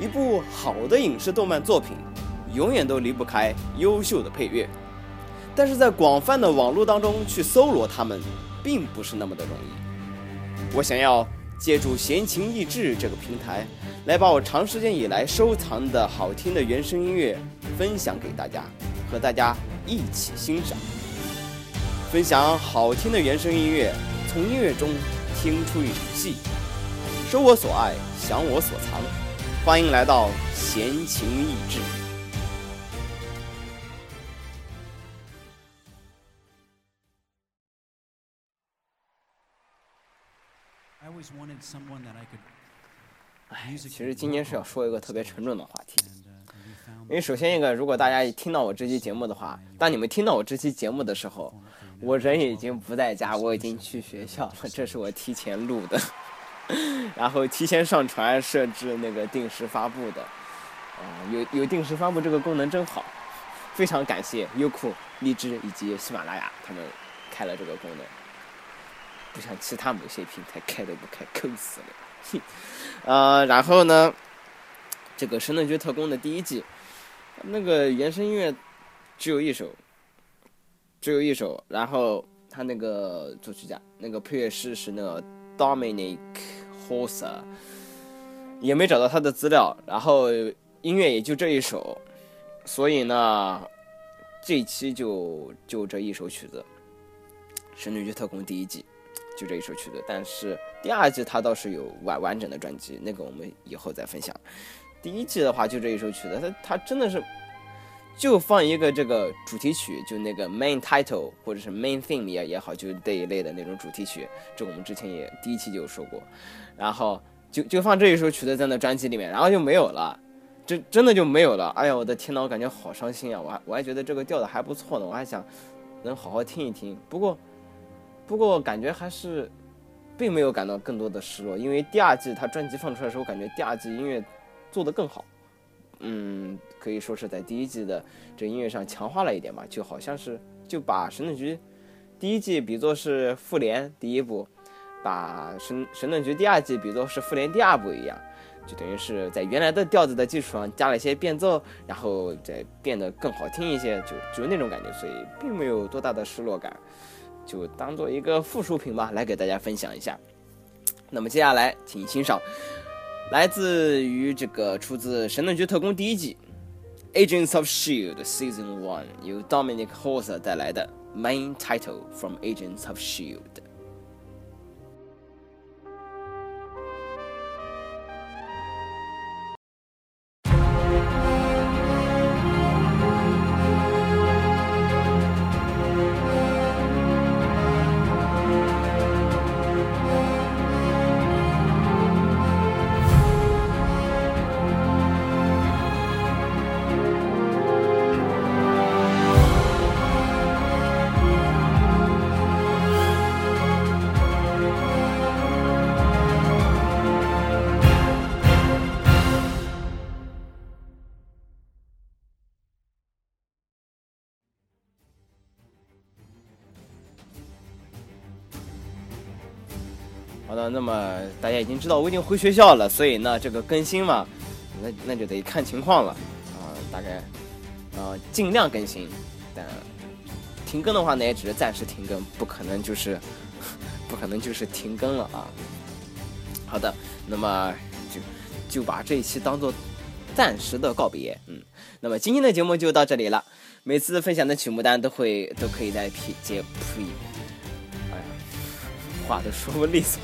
一部好的影视动漫作品，永远都离不开优秀的配乐。但是在广泛的网络当中去搜罗它们，并不是那么的容易。我想要借助闲情逸致这个平台，来把我长时间以来收藏的好听的原声音乐分享给大家，和大家一起欣赏。分享好听的原声音乐，从音乐中听出一场戏，收我所爱，享我所藏。欢迎来到闲情逸致。哎，其实今天是要说一个特别沉重的话题，因为首先一个，如果大家听到我这期节目的话，当你们听到我这期节目的时候，我人已经不在家，我已经去学校了，这是我提前录的，然后提前上传设置那个定时发布的，啊，有有定时发布这个功能真好，非常感谢优酷、荔枝以及喜马拉雅他们开了这个功能。不像其他某些平台开都不开，坑死了。呃，然后呢，这个《神盾局特工》的第一季，那个原声音乐只有一首，只有一首。然后他那个作曲家、那个配乐师是那个 Dominic Horse，也没找到他的资料。然后音乐也就这一首，所以呢，这期就就这一首曲子，《神女局特工》第一季。就这一首曲子，但是第二季它倒是有完完整的专辑，那个我们以后再分享。第一季的话就这一首曲子，它它真的是就放一个这个主题曲，就那个 main title 或者是 main theme 也也好，就是这一类的那种主题曲，这我们之前也第一期就有说过。然后就就放这一首曲子在那专辑里面，然后就没有了，真真的就没有了。哎呀，我的天呐，我感觉好伤心啊！我还我还觉得这个调的还不错呢，我还想能好好听一听。不过。不过感觉还是，并没有感到更多的失落，因为第二季他专辑放出来的时候，感觉第二季音乐做得更好，嗯，可以说是在第一季的这音乐上强化了一点吧，就好像是就把神盾局第一季比作是复联第一部，把神神盾局第二季比作是复联第二部一样，就等于是在原来的调子的基础上加了一些变奏，然后再变得更好听一些，就就那种感觉，所以并没有多大的失落感。就当做一个附属品吧，来给大家分享一下。那么接下来，请欣赏来自于这个出自《神盾局特工》第一季《Agents of Shield Season One》由 Dominic h o r s e 带来的 Main Title from Agents of Shield。好的，那么大家已经知道我已经回学校了，所以呢，这个更新嘛，那那就得看情况了啊，大概啊尽量更新，但停更的话呢，也只是暂时停更，不可能就是 不可能就是停更了啊。好的，那么就就把这一期当做暂时的告别，嗯，那么今天的节目就到这里了，每次分享的曲目单都会都可以在撇节呸。话都说不利索，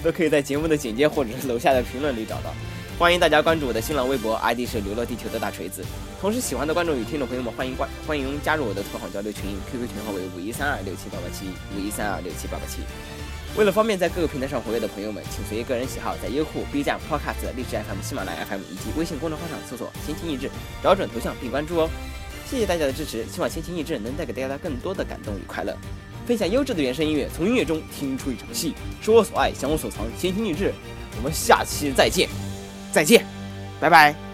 都可以在节目的简介或者是楼下的评论里找到。欢迎大家关注我的新浪微博，ID 是流落地球的大锤子。同时，喜欢的观众与听众朋友们，欢迎关欢迎加入我的特好交流群，QQ 群号为五一三二六七八八七五一三二六七八八七。为了方便在各个平台上活跃的朋友们，请随意个人喜好，在优酷、B 站、Podcast、荔枝 FM、喜马拉雅 FM 以及微信公众号上搜索“心情意志”，找准头像并关注哦。谢谢大家的支持，希望心情意志能带给大家更多的感动与快乐。分享优质的原声音乐，从音乐中听出一场戏，说我所爱，想我所藏，闲情逸致。我们下期再见，再见，拜拜。